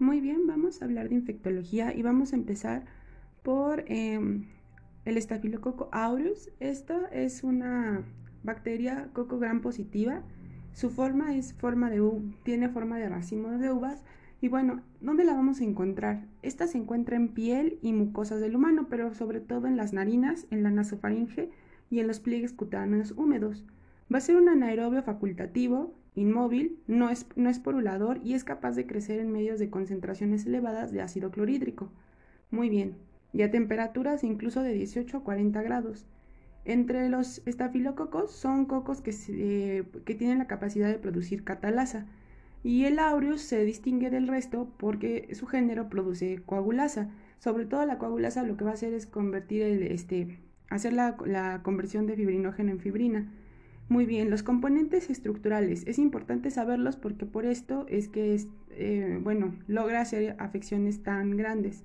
Muy bien, vamos a hablar de infectología y vamos a empezar por em, el estafilococo aureus. Esta es una bacteria coco gran positiva. Su forma es forma de u tiene forma de racimos de uvas. Y bueno, ¿dónde la vamos a encontrar? Esta se encuentra en piel y mucosas del humano, pero sobre todo en las narinas, en la nasofaringe y en los pliegues cutáneos húmedos. Va a ser un anaerobio facultativo, inmóvil, no es, no es porulador y es capaz de crecer en medios de concentraciones elevadas de ácido clorhídrico. Muy bien, y a temperaturas incluso de 18 a 40 grados. Entre los estafilococos son cocos que, que tienen la capacidad de producir catalasa y el aureus se distingue del resto porque su género produce coagulasa. Sobre todo la coagulasa lo que va a hacer es convertir el, este, hacer la, la conversión de fibrinógeno en fibrina. Muy bien, los componentes estructurales. Es importante saberlos porque por esto es que es, eh, bueno, logra hacer afecciones tan grandes.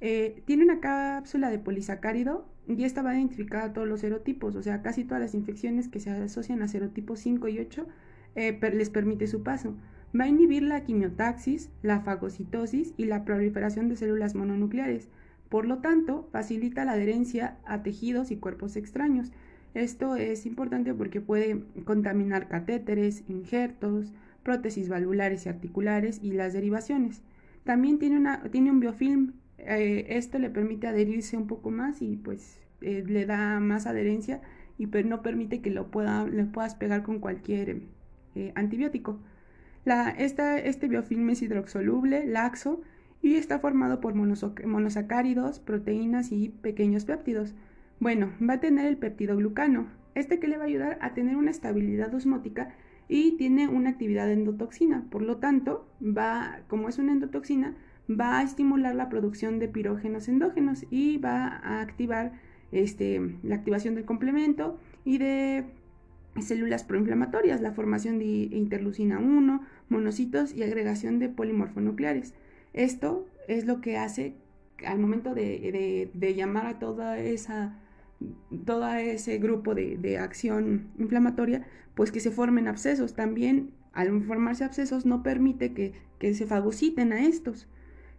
Eh, tiene una cápsula de polisacárido y esta va identificar a todos los serotipos, o sea, casi todas las infecciones que se asocian a serotipos 5 y 8 eh, les permite su paso. Va a inhibir la quimiotaxis, la fagocitosis y la proliferación de células mononucleares. Por lo tanto, facilita la adherencia a tejidos y cuerpos extraños. Esto es importante porque puede contaminar catéteres, injertos, prótesis valvulares y articulares y las derivaciones. También tiene, una, tiene un biofilm eh, esto le permite adherirse un poco más y pues eh, le da más adherencia y no permite que lo pueda, puedas pegar con cualquier eh, antibiótico. Este biofilm es hidroxoluble, laxo y está formado por monosacáridos, proteínas y pequeños péptidos. Bueno, va a tener el peptidoglucano, este que le va a ayudar a tener una estabilidad osmótica y tiene una actividad endotoxina. Por lo tanto, va, como es una endotoxina, va a estimular la producción de pirógenos endógenos y va a activar este, la activación del complemento y de células proinflamatorias, la formación de interleucina 1, monocitos y agregación de polimorfonucleares. Esto es lo que hace al momento de, llamar a toda esa todo ese grupo de, acción inflamatoria, pues que se formen abscesos. También al formarse abscesos no permite que, que se fagociten a estos.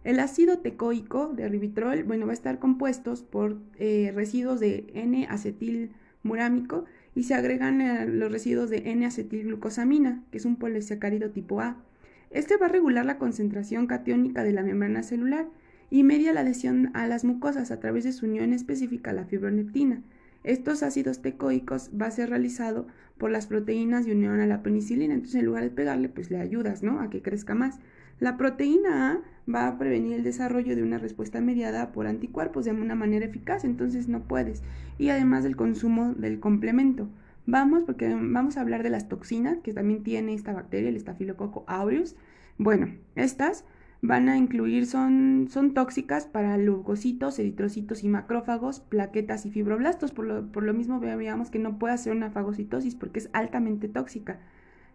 El ácido tecoico de ribitrol, bueno, va a estar compuestos por eh, residuos de N-acetilmurámico y se agregan los residuos de N-acetilglucosamina, que es un polisacárido tipo A. Este va a regular la concentración catiónica de la membrana celular y media la adhesión a las mucosas a través de su unión específica a la fibronectina. Estos ácidos tecoicos va a ser realizado por las proteínas de unión a la penicilina, entonces en lugar de pegarle, pues le ayudas, ¿no? A que crezca más. La proteína A va a prevenir el desarrollo de una respuesta mediada por anticuerpos de una manera eficaz, entonces no puedes. Y además del consumo del complemento. Vamos, porque vamos a hablar de las toxinas que también tiene esta bacteria, el estafilococo aureus. Bueno, estas van a incluir, son, son tóxicas para leucocitos, eritrocitos y macrófagos, plaquetas y fibroblastos. Por lo, por lo mismo veamos que no puede hacer una fagocitosis porque es altamente tóxica.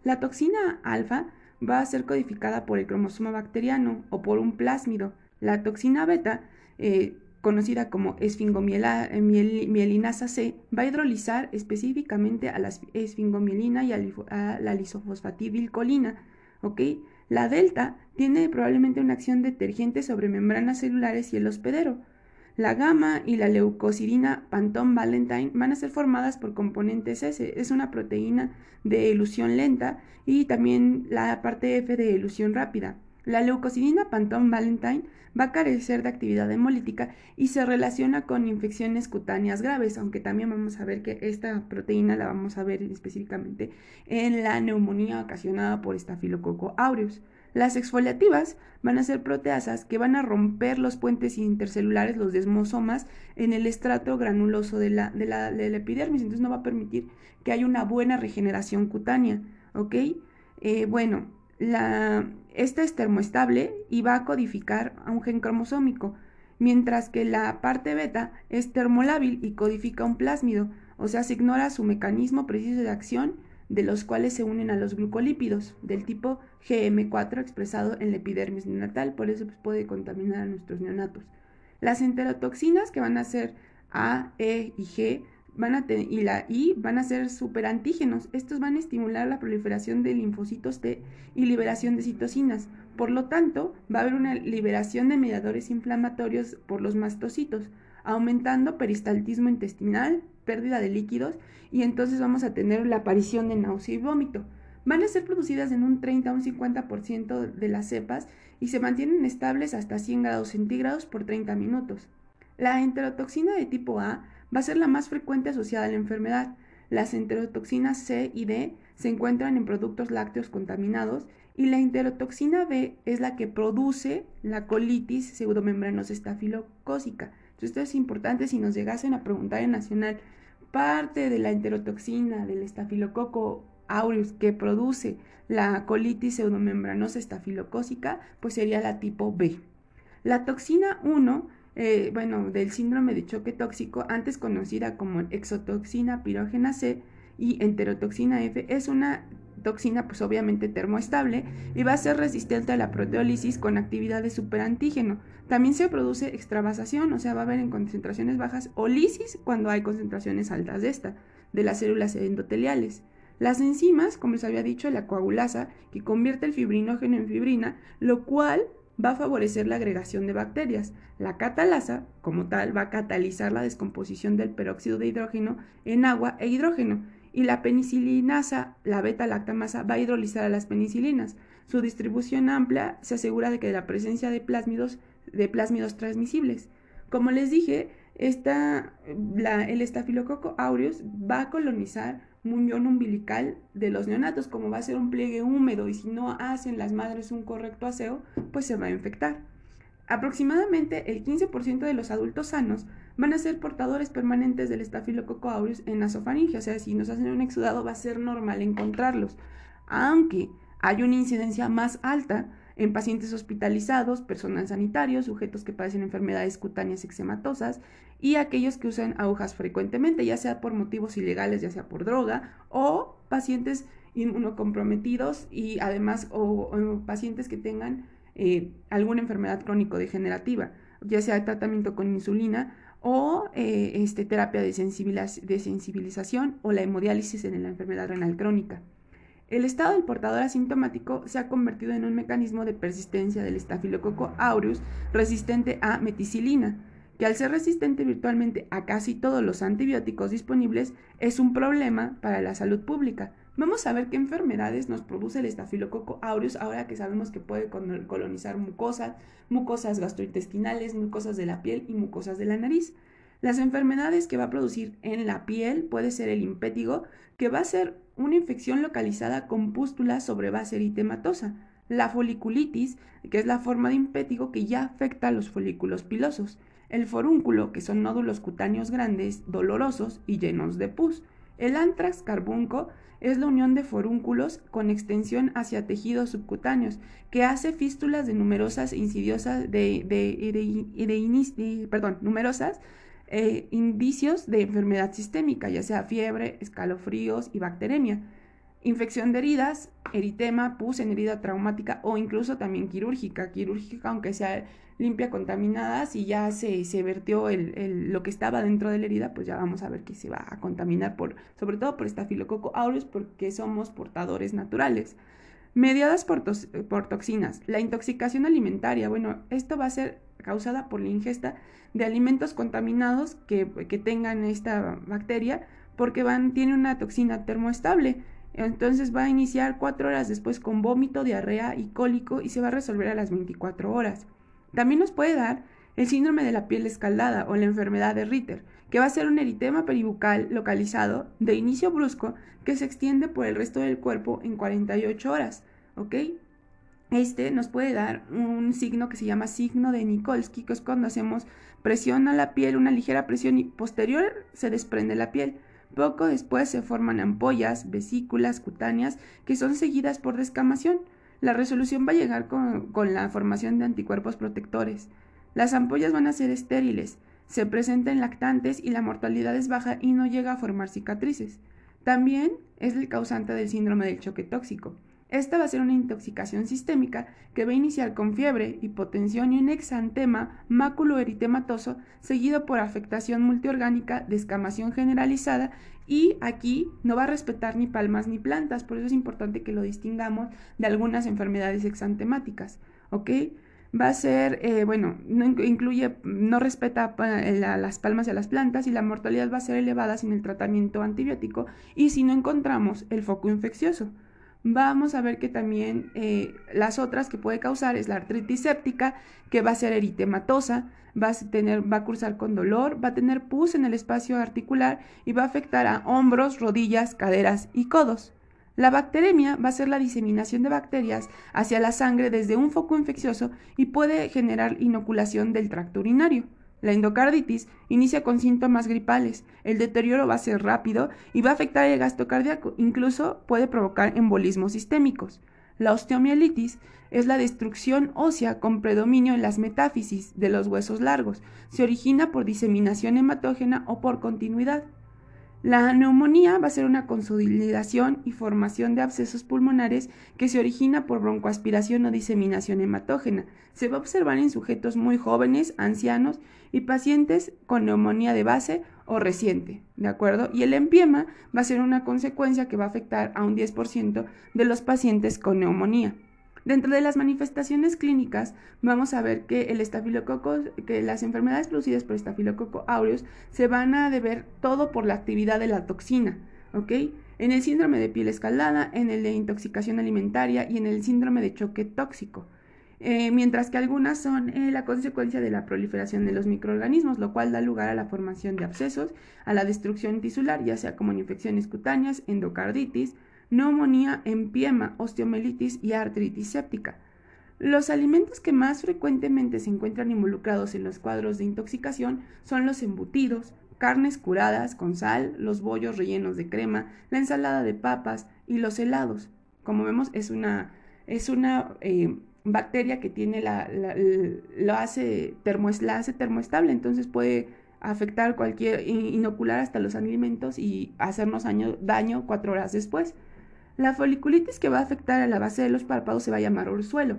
La toxina alfa va a ser codificada por el cromosoma bacteriano o por un plásmido. La toxina beta, eh, conocida como esfingomielinasa C, va a hidrolizar específicamente a la esfingomielina y a la lisofosfatidilcolina. La delta tiene probablemente una acción detergente sobre membranas celulares y el hospedero. La gamma y la leucocidina Pantone Valentine van a ser formadas por componentes S. Es una proteína de elusión lenta y también la parte F de elusión rápida. La leucocidina Pantone Valentine va a carecer de actividad hemolítica y se relaciona con infecciones cutáneas graves, aunque también vamos a ver que esta proteína la vamos a ver específicamente en la neumonía ocasionada por estafilococo aureus. Las exfoliativas van a ser proteasas que van a romper los puentes intercelulares, los desmosomas, en el estrato granuloso de la, de la, epidermis, entonces no va a permitir que haya una buena regeneración cutánea, ¿ok? Eh, bueno, la, esta es termoestable y va a codificar a un gen cromosómico, mientras que la parte beta es termolábil y codifica un plásmido, o sea, se ignora su mecanismo preciso de acción de los cuales se unen a los glucolípidos del tipo GM4 expresado en la epidermis neonatal, por eso pues, puede contaminar a nuestros neonatos. Las enterotoxinas que van a ser A, E y G van a y la I van a ser superantígenos. Estos van a estimular la proliferación de linfocitos T y liberación de citocinas. Por lo tanto, va a haber una liberación de mediadores inflamatorios por los mastocitos, aumentando peristaltismo intestinal, pérdida de líquidos y entonces vamos a tener la aparición de náusea y vómito. Van a ser producidas en un 30 a un 50% de las cepas y se mantienen estables hasta 100 grados centígrados por 30 minutos. La enterotoxina de tipo A va a ser la más frecuente asociada a la enfermedad. Las enterotoxinas C y D se encuentran en productos lácteos contaminados y la enterotoxina B es la que produce la colitis pseudomembranosa estafilocócica. Entonces, esto es importante si nos llegasen a preguntar en Nacional, parte de la enterotoxina del estafilococo aureus que produce la colitis pseudomembranosa estafilocócica, pues sería la tipo B. La toxina 1, eh, bueno, del síndrome de choque tóxico, antes conocida como exotoxina pirógena C y enterotoxina F, es una toxina pues obviamente termoestable y va a ser resistente a la proteólisis con actividad de superantígeno. También se produce extravasación, o sea, va a haber en concentraciones bajas o lisis cuando hay concentraciones altas de esta, de las células endoteliales. Las enzimas, como les había dicho, la coagulasa, que convierte el fibrinógeno en fibrina, lo cual va a favorecer la agregación de bacterias. La catalasa, como tal, va a catalizar la descomposición del peróxido de hidrógeno en agua e hidrógeno. Y la penicilinasa, la beta-lactamasa, va a hidrolizar a las penicilinas. Su distribución amplia se asegura de que la presencia de plásmidos, de plásmidos transmisibles. Como les dije, esta, el estafilococo aureus va a colonizar muñón umbilical de los neonatos, como va a ser un pliegue húmedo y si no hacen las madres un correcto aseo, pues se va a infectar. Aproximadamente el 15% de los adultos sanos van a ser portadores permanentes del estafilococo aureus en nasofaringe, o sea, si nos hacen un exudado va a ser normal encontrarlos, aunque hay una incidencia más alta en pacientes hospitalizados, personal sanitario, sujetos que padecen enfermedades cutáneas eczematosas y aquellos que usan agujas frecuentemente, ya sea por motivos ilegales, ya sea por droga, o pacientes inmunocomprometidos y además o, pacientes que tengan eh, alguna enfermedad crónico-degenerativa, ya sea tratamiento con insulina o eh, este, terapia de sensibilización o la hemodiálisis en la enfermedad renal crónica. El estado del portador asintomático se ha convertido en un mecanismo de persistencia del estafilococo aureus resistente a meticilina, que al ser resistente virtualmente a casi todos los antibióticos disponibles es un problema para la salud pública. Vamos a ver qué enfermedades nos produce el estafilococo aureus ahora que sabemos que puede colonizar mucosas, mucosas gastrointestinales, mucosas de la piel y mucosas de la nariz. Las enfermedades que va a producir en la piel puede ser el impétigo, que va a ser una infección localizada con pústulas sobre base eritematosa, la foliculitis, que es la forma de impétigo que ya afecta a los folículos pilosos, el forúnculo, que son nódulos cutáneos grandes, dolorosos y llenos de pus. El antrax carbunco es la unión de forúnculos con extensión hacia tejidos subcutáneos, que hace fístulas de numerosas insidiosas de, de, perdón, numerosas eh, indicios de enfermedad sistémica, ya sea fiebre, escalofríos y bacteremia, infección de heridas, eritema, pus en herida traumática o incluso también quirúrgica. Quirúrgica, aunque sea limpia, contaminada, si ya se, se vertió lo que estaba dentro de la herida, pues ya vamos a ver que se va a contaminar por, sobre todo por estafilococo aureus, porque somos portadores naturales. Mediadas por, toxinas. La intoxicación alimentaria, bueno, esto va a ser causada por la ingesta de alimentos contaminados que, tengan esta bacteria porque van, tiene una toxina termoestable. Entonces va a iniciar cuatro horas después con vómito, diarrea y cólico y se va a resolver a las 24 horas. También nos puede dar el síndrome de la piel escaldada o la enfermedad de Ritter, que va a ser un eritema peribucal localizado de inicio brusco que se extiende por el resto del cuerpo en 48 horas. ¿Ok? este nos puede dar un signo que se llama signo de Nikolsky, que es cuando hacemos presión a la piel, una ligera presión y posterior se desprende la piel. Poco después se forman ampollas, vesículas cutáneas que son seguidas por descamación. La resolución va a llegar con, con la formación de anticuerpos protectores. Las ampollas van a ser estériles, se presentan lactantes y la mortalidad es baja y no llega a formar cicatrices. También es el causante del síndrome del choque tóxico. Esta va a ser una intoxicación sistémica que va a iniciar con fiebre, hipotensión y un exantema máculo eritematoso, seguido por afectación multiorgánica, descamación generalizada Y aquí no va a respetar ni palmas ni plantas, por eso es importante que lo distingamos de algunas enfermedades exantemáticas, ¿ok? Va a ser, eh, bueno, no incluye, no respeta las palmas y las plantas y la mortalidad va a ser elevada sin el tratamiento antibiótico y si no encontramos el foco infeccioso vamos a ver que también eh, las otras que puede causar es la artritis séptica, que va a ser eritematosa, va a, tener, va a cursar con dolor, va a tener pus en el espacio articular y va a afectar a hombros, rodillas, caderas y codos. La bacteremia va a ser la diseminación de bacterias hacia la sangre desde un foco infeccioso y puede generar inoculación del tracto urinario. La endocarditis inicia con síntomas gripales, el deterioro va a ser rápido y va a afectar el gasto cardíaco, incluso puede provocar embolismos sistémicos. La osteomielitis es la destrucción ósea con predominio en las metáfisis de los huesos largos. Se origina por diseminación hematógena o por continuidad. La neumonía va a ser una consolidación y formación de abscesos pulmonares que se origina por broncoaspiración o diseminación hematógena. Se va a observar en sujetos muy jóvenes, ancianos y pacientes con neumonía de base o reciente, ¿de acuerdo? Y el empiema va a ser una consecuencia que va a afectar a un 10% de los pacientes con neumonía. Dentro de las manifestaciones clínicas, vamos a ver que el estafilococo, que las enfermedades producidas por estafilococo aureus se van a deber todo por la actividad de la toxina, ¿ok? En el síndrome de piel escaldada, en el de intoxicación alimentaria y en el síndrome de choque tóxico. Eh, mientras que algunas son eh, la consecuencia de la proliferación de los microorganismos, lo cual da lugar a la formación de abscesos, a la destrucción tisular, ya sea como en infecciones cutáneas, endocarditis, neumonía, empiema, osteomelitis y artritis séptica. Los alimentos que más frecuentemente se encuentran involucrados en los cuadros de intoxicación son los embutidos, carnes curadas con sal, los bollos rellenos de crema, la ensalada de papas y los helados. Como vemos, es una, es una eh, bacteria que tiene la, lo hace la hace termoestable, entonces puede afectar cualquier, inocular hasta los alimentos y hacernos daño cuatro horas después. La foliculitis que va a afectar a la base de los párpados se va a llamar orzuelo.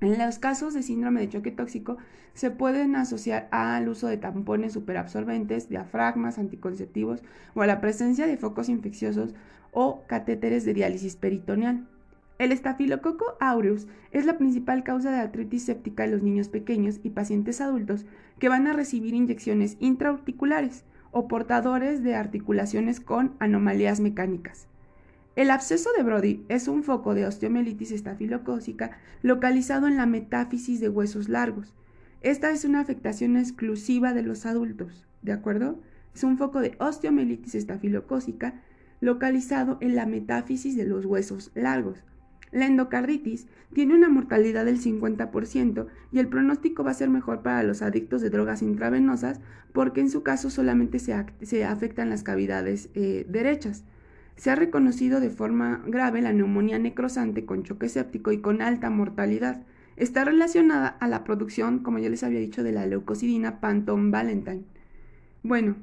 En los casos de síndrome de choque tóxico se pueden asociar al uso de tampones superabsorbentes, diafragmas, anticonceptivos o a la presencia de focos infecciosos o catéteres de diálisis peritoneal. El estafilococo aureus es la principal causa de artritis séptica en los niños pequeños y pacientes adultos que van a recibir inyecciones intraarticulares o portadores de articulaciones con anomalías mecánicas. El absceso de Brody es un foco de osteomielitis estafilocócica localizado en la metáfisis de huesos largos. Esta es una afectación exclusiva de los adultos, ¿de acuerdo? Es un foco de osteomielitis estafilocócica localizado en la metáfisis de los huesos largos. La endocarditis tiene una mortalidad del 50% y el pronóstico va a ser mejor para los adictos de drogas intravenosas porque en su caso solamente se, afectan las cavidades eh, derechas. Se ha reconocido de forma grave la neumonía necrosante con choque séptico y con alta mortalidad. Está relacionada a la producción, como ya les había dicho, de la leucocidina Panton Valentine. Bueno,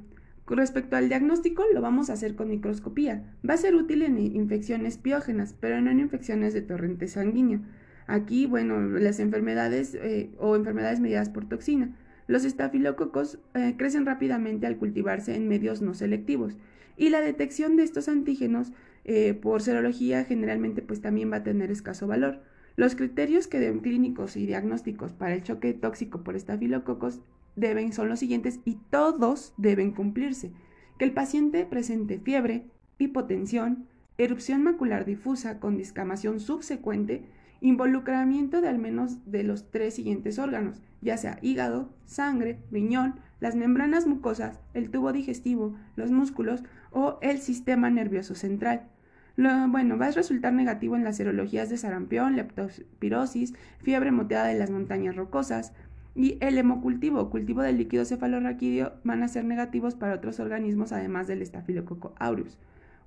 respecto al diagnóstico, lo vamos a hacer con microscopía. Va a ser útil en infecciones piógenas, pero no en infecciones de torrente sanguíneo. Aquí, bueno, las enfermedades eh, o enfermedades mediadas por toxina. Los estafilococos eh, crecen rápidamente al cultivarse en medios no selectivos y la detección de estos antígenos eh, por serología generalmente pues también va a tener escaso valor. Los criterios que deben clínicos y diagnósticos para el choque tóxico por estafilococos deben son los siguientes y todos deben cumplirse. Que el paciente presente fiebre, hipotensión, erupción macular difusa con discamación subsecuente, involucramiento de al menos de los tres siguientes órganos, ya sea hígado, sangre, riñón, las membranas mucosas, el tubo digestivo, los músculos o el sistema nervioso central. bueno, va a resultar negativo en las serologías de sarampión, leptospirosis, fiebre moteada de las montañas rocosas, y el hemocultivo, cultivo del líquido cefalorraquídeo, van a ser negativos para otros organismos además del estafilococo aureus.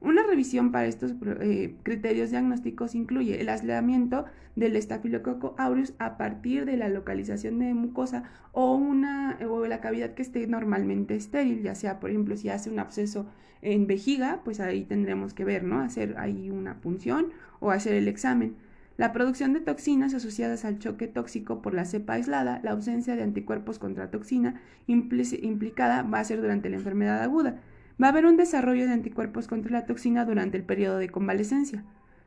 Una revisión para estos eh, criterios diagnósticos incluye el aislamiento del estafilococo aureus a partir de la localización de mucosa o, una, o la cavidad que esté normalmente estéril, ya sea, por ejemplo, si hace un absceso en vejiga, pues ahí tendremos que ver, ¿no? Hacer ahí una punción o hacer el examen. La producción de toxinas asociadas al choque tóxico por la cepa aislada, la ausencia de anticuerpos contra toxina implicada va a ser durante la enfermedad aguda Va a haber un desarrollo de anticuerpos contra la toxina durante el periodo de convalecencia.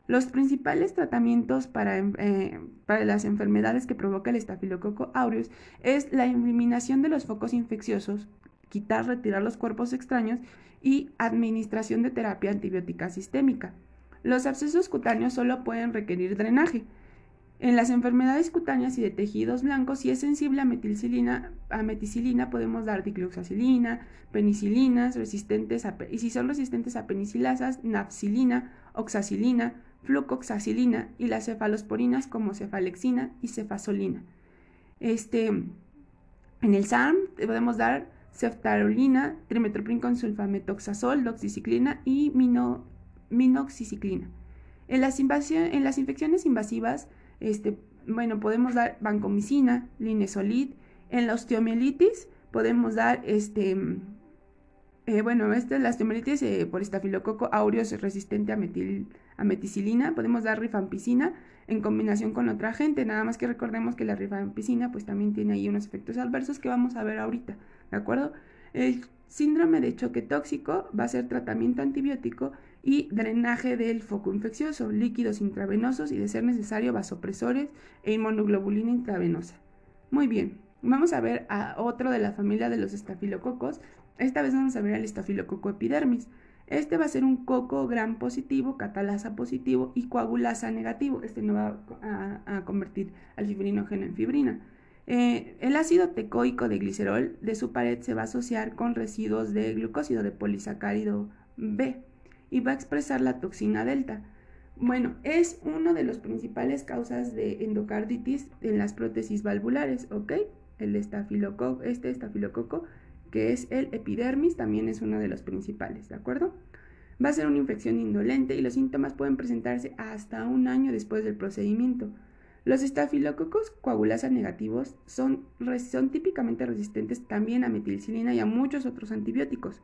Los principales tratamientos para, eh, para, las enfermedades que provoca el estafilococo aureus es la eliminación de los focos infecciosos, quitar, retirar los cuerpos extraños y administración de terapia antibiótica sistémica. Los abscesos cutáneos solo pueden requerir drenaje. En las enfermedades cutáneas y de tejidos blancos, si es sensible a metilcilina, a meticilina podemos dar dicloxacilina, penicilinas resistentes a, y si son resistentes a penicilasas, nafcilina, oxacilina, flucoxacilina y las cefalosporinas como cefalexina y cefasolina. Este, en el SARM podemos dar ceftarolina, trimetoprim con sulfametoxazol, doxiciclina y minoxiciclina. En las, en las infecciones invasivas, este, bueno, podemos dar vancomicina, linesolid. En la osteomielitis podemos dar, este, eh, bueno, esta, la osteomielitis eh, por estafilococo aureus resistente a, metil, a meticilina. Podemos dar rifampicina en combinación con otra agente. Nada más que recordemos que la rifampicina pues también tiene ahí unos efectos adversos que vamos a ver ahorita, ¿de acuerdo? El síndrome de choque tóxico va a ser tratamiento antibiótico y drenaje del foco infeccioso, líquidos intravenosos y de ser necesario vasopresores e inmunoglobulina intravenosa. Muy bien, vamos a ver a otro de la familia de los estafilococos. Esta vez vamos a ver al estafilococo epidermis. Este va a ser un coco gran positivo, catalasa positivo y coagulasa negativo. Este no va a, convertir al fibrinógeno en fibrina. Eh, el ácido tecoico de glicerol de su pared se va a asociar con residuos de glucósido de polisacárido B y va a expresar la toxina delta. Bueno, es una de las principales causas de endocarditis en las prótesis valvulares, ¿ok? El estafilococo, este estafilococo, que es el epidermis, también es uno de los principales, ¿de acuerdo? Va a ser una infección indolente y los síntomas pueden presentarse hasta un año después del procedimiento. Los estafilococos coagulasa negativos son, son típicamente resistentes también a metilcilina y a muchos otros antibióticos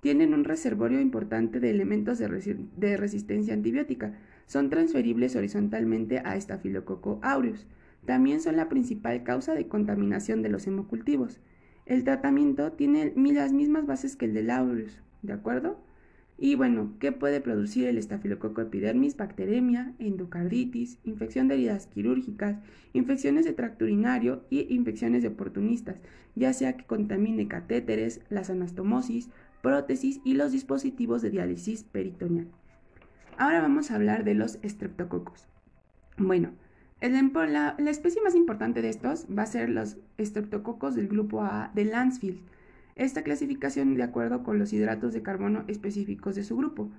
tienen un reservorio importante de elementos de, resistencia antibiótica. Son transferibles horizontalmente a Staphylococcus aureus. También son la principal causa de contaminación de los hemocultivos. El tratamiento tiene las mismas bases que el del aureus, ¿de acuerdo? Y bueno, ¿qué puede producir el estafilococo epidermis? Bacteremia, endocarditis, infección de heridas quirúrgicas, infecciones de tracto urinario y infecciones de oportunistas, ya sea que contamine catéteres, las anastomosis, prótesis y los dispositivos de diálisis peritoneal. Ahora vamos a hablar de los estreptococos. Bueno, la, la, especie más importante de estos va a ser los estreptococos del grupo A de Lansfield. Esta clasificación de acuerdo con los hidratos de carbono específicos de su grupo,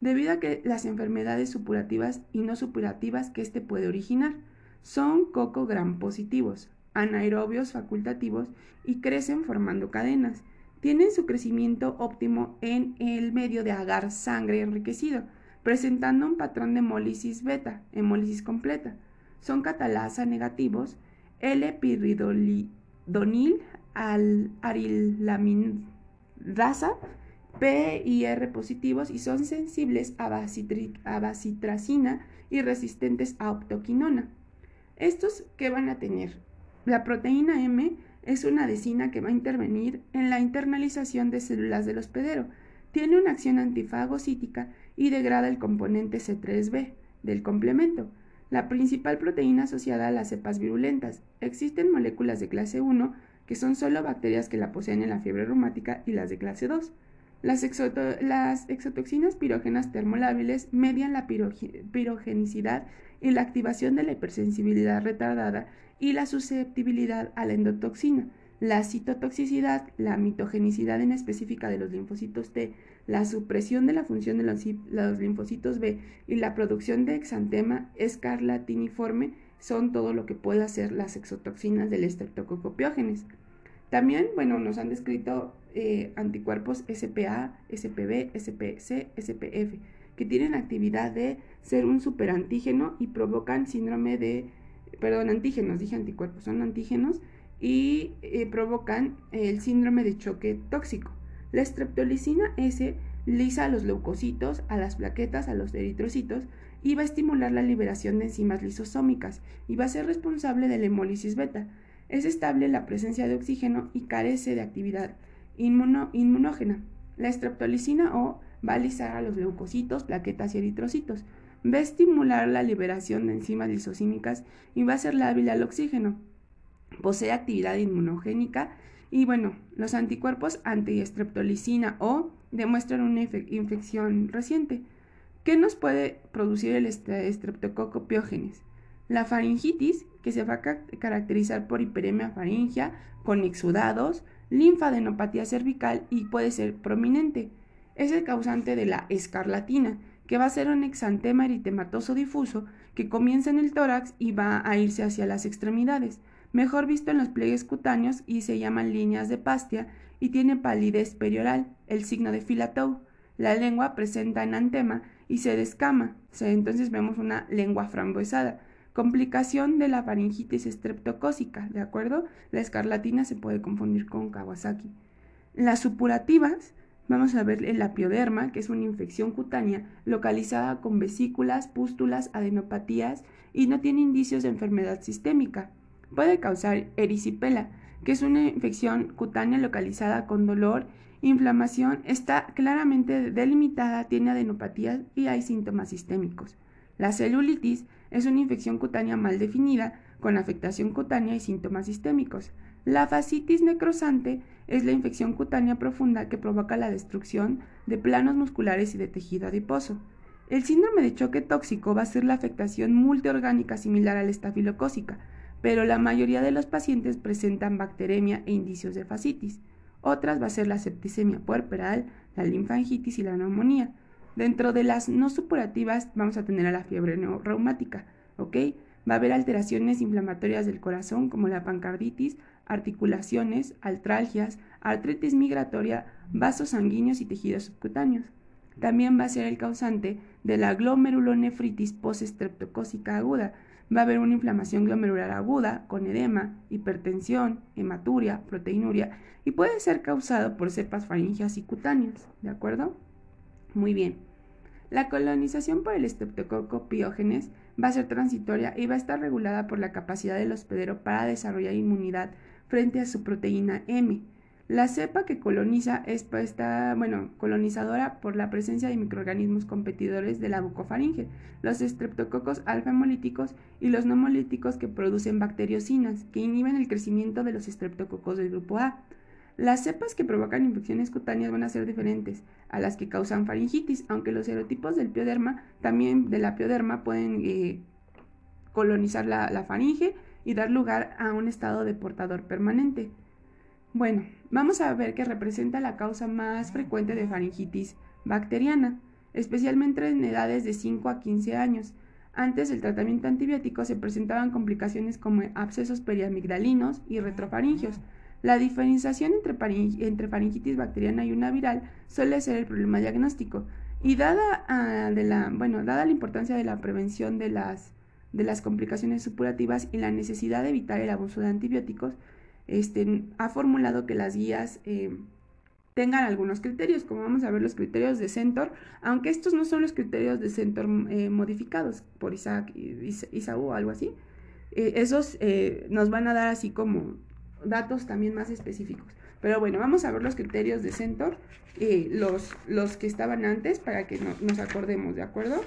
debido a que las enfermedades supurativas y no supurativas que éste puede originar son coco gram positivos, anaerobios facultativos y crecen formando cadenas tienen su crecimiento óptimo en el medio de agar sangre enriquecido, presentando un patrón de hemólisis beta, hemólisis completa. Son catalasa negativos, L-pirridonil al arilaminasa, P y R positivos y son sensibles a, a y resistentes a optoquinona. ¿Estos qué van a tener? La proteína M es una adesina que va a intervenir en la internalización de células del hospedero. Tiene una acción antifagocítica y degrada el componente C3b del complemento, la principal proteína asociada a las cepas virulentas. Existen moléculas de clase 1 que son solo bacterias que la poseen en la fiebre reumática y las de clase 2. Las, exotoxinas pirógenas termolábiles median la pirogenicidad y la activación de la hipersensibilidad retardada y la susceptibilidad a la endotoxina, la citotoxicidad, la mitogenicidad en específica de los linfocitos T, la supresión de la función de los, linfocitos B y la producción de exantema escarlatiniforme son todo lo que puede hacer las exotoxinas del estreptococopiógenes. También, bueno, nos han descrito eh, anticuerpos SPA, SPB, SPC, SPF, que tienen actividad de ser un superantígeno y provocan síndrome de perdón, antígenos, dije anticuerpos, son antígenos y eh, provocan el síndrome de choque tóxico. La streptolicina S lisa a los leucocitos, a las plaquetas, a los eritrocitos y va a estimular la liberación de enzimas lisosómicas y va a ser responsable de la hemólisis beta. Es estable la presencia de oxígeno y carece de actividad inmunógena. La estreptolicina O va a alisar a los leucocitos, plaquetas y eritrocitos. Va a estimular la liberación de enzimas lisocímicas y va a ser lábil al oxígeno. Posee actividad inmunogénica y bueno, los anticuerpos antiestreptolicina O demuestran una infección reciente. ¿Qué nos puede producir el estreptococo piógenes? La faringitis, que se va a caracterizar por hiperemia faringea, con exudados, linfadenopatía cervical y puede ser prominente. Es el causante de la escarlatina, que va a ser un exantema eritematoso difuso que comienza en el tórax y va a irse hacia las extremidades, mejor visto en los pliegues cutáneos y se llaman líneas de Pastia y tiene palidez perioral, el signo de Filatou. La lengua presenta enantema y se descama, entonces vemos una lengua frambuesada. Complicación de la faringitis estreptocócica, ¿de acuerdo? La escarlatina se puede confundir con Kawasaki. Las supurativas, vamos a ver el apioderma, que es una infección cutánea localizada con vesículas, pústulas, adenopatías y no tiene indicios de enfermedad sistémica. Puede causar erisipela, que es una infección cutánea localizada con dolor, inflamación, está claramente delimitada, tiene adenopatías y hay síntomas sistémicos. La celulitis es una infección cutánea mal definida, con afectación cutánea y síntomas sistémicos. La fascitis necrosante es la infección cutánea profunda que provoca la destrucción de planos musculares y de tejido adiposo. El síndrome de choque tóxico va a ser la afectación multiorgánica similar a la estafilocócica, pero la mayoría de los pacientes presentan bacteremia e indicios de fascitis. Otras va a ser la septicemia puerperal, la linfangitis y la neumonía. Dentro de las no supurativas vamos a tener a la fiebre reumática, ¿ok? Va a haber alteraciones inflamatorias del corazón como la pancarditis, articulaciones, artralgias, artritis migratoria, vasos sanguíneos y tejidos subcutáneos. También va a ser el causante de la glomerulonefritis postestreptocócica aguda. Va a haber una inflamación glomerular aguda con edema, hipertensión, hematuria, proteinuria y puede ser causado por cepas faringeas y cutáneas, ¿de acuerdo? Muy bien. La colonización por el estreptococo piógenes va a ser transitoria y va a estar regulada por la capacidad del hospedero para desarrollar inmunidad frente a su proteína M. La cepa que coloniza es, pues, está, bueno, colonizadora por la presencia de microorganismos competidores de la bucofaringe, los estreptococos alfa-hemolíticos y los no hemolíticos que producen bacteriocinas, que inhiben el crecimiento de los estreptococos del grupo A. Las cepas que provocan infecciones cutáneas van a ser diferentes a las que causan faringitis, aunque los serotipos del pioderma, también de la pioderma, pueden eh, colonizar la, faringe y dar lugar a un estado de portador permanente. Bueno, vamos a ver que representa la causa más frecuente de faringitis bacteriana, especialmente en edades de 5 a 15 años. Antes del tratamiento antibiótico se presentaban complicaciones como abscesos periamigdalinos y retrofaringios, la diferenciación entre, faringitis bacteriana y una viral suele ser el problema diagnóstico. Y dada, ah, la, bueno, dada la importancia de la prevención de las, de las complicaciones supurativas y la necesidad de evitar el abuso de antibióticos, este, ha formulado que las guías eh, tengan algunos criterios, como vamos a ver los criterios de Centor, aunque estos no son los criterios de Centor eh, modificados por Isaac, Isaú o algo así. Eh, esos nos van a dar así como datos también más específicos. Pero bueno, vamos a ver los criterios de Centor, los, los que estaban antes para que nos acordemos, ¿de acuerdo?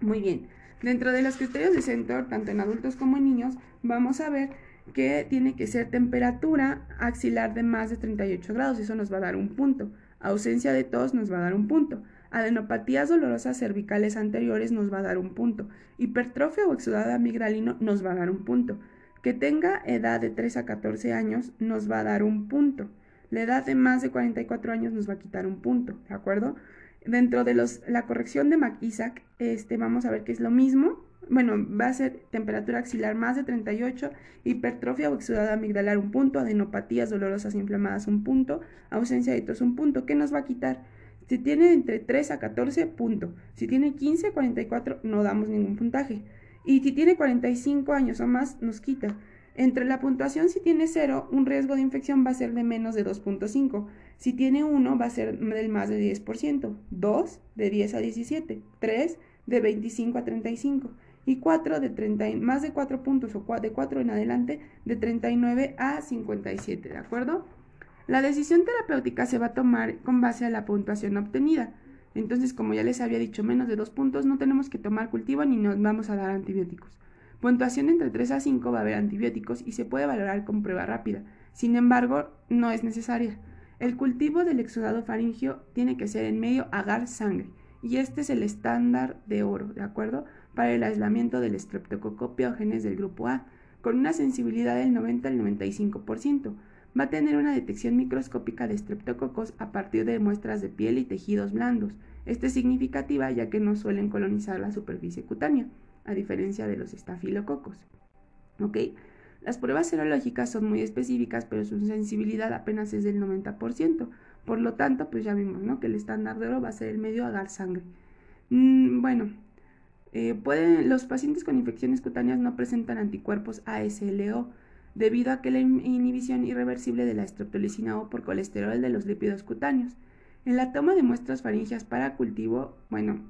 Muy bien. Dentro de los criterios de Centor, tanto en adultos como en niños, vamos a ver que tiene que ser temperatura axilar de más de 38 grados, eso nos va a dar un punto. Ausencia de tos nos va a dar un punto. Adenopatías dolorosas cervicales anteriores nos va a dar un punto. Hipertrofia o exudado amigdalino nos va a dar un punto. Que tenga edad de 3 a 14 años nos va a dar un punto. La edad de más de 44 años nos va a quitar un punto, ¿de acuerdo? Dentro de los, la corrección de McIsaac, este, vamos a ver que es lo mismo. Bueno, va a ser temperatura axilar más de 38, hipertrofia o exudado amigdalar un punto, adenopatías dolorosas inflamadas un punto, ausencia de tos un punto. ¿Qué nos va a quitar? Si tiene entre 3 a 14, punto. Si tiene 15 a 44, no damos ningún puntaje. Y si tiene 45 años o más, nos quita. Entre la puntuación, si tiene 0, un riesgo de infección va a ser de menos de 2.5. Si tiene 1, va a ser del más de 10%. 2, de 10 a 17. 3, de 25 a 35. Y 4, de 30, más de 4 puntos o de 4 en adelante, de 39 a 57. ¿De acuerdo? La decisión terapéutica se va a tomar con base a la puntuación obtenida. Entonces, como ya les había dicho, menos de dos puntos no tenemos que tomar cultivo ni nos vamos a dar antibióticos. Puntuación entre 3 a 5 va a haber antibióticos y se puede valorar con prueba rápida. Sin embargo, no es necesaria. El cultivo del exudado faringio tiene que ser en medio agar sangre y este es el estándar de oro, ¿de acuerdo? Para el aislamiento del estreptococopiógenes del grupo A, con una sensibilidad del 90 al 95%. Va a tener una detección microscópica de estreptococos a partir de muestras de piel y tejidos blandos. Esta es significativa ya que no suelen colonizar la superficie cutánea, a diferencia de los estafilococos. ¿Ok? Las pruebas serológicas son muy específicas, pero su sensibilidad apenas es del 90%. Por lo tanto, pues ya vimos, ¿no? Que el estándar de oro va a ser el medio agar sangre. Mm, bueno, eh, los pacientes con infecciones cutáneas no presentan anticuerpos ASLO debido a que la inhibición irreversible de la estreptolicina O por colesterol de los lípidos cutáneos. En la toma de muestras faringias para cultivo, bueno,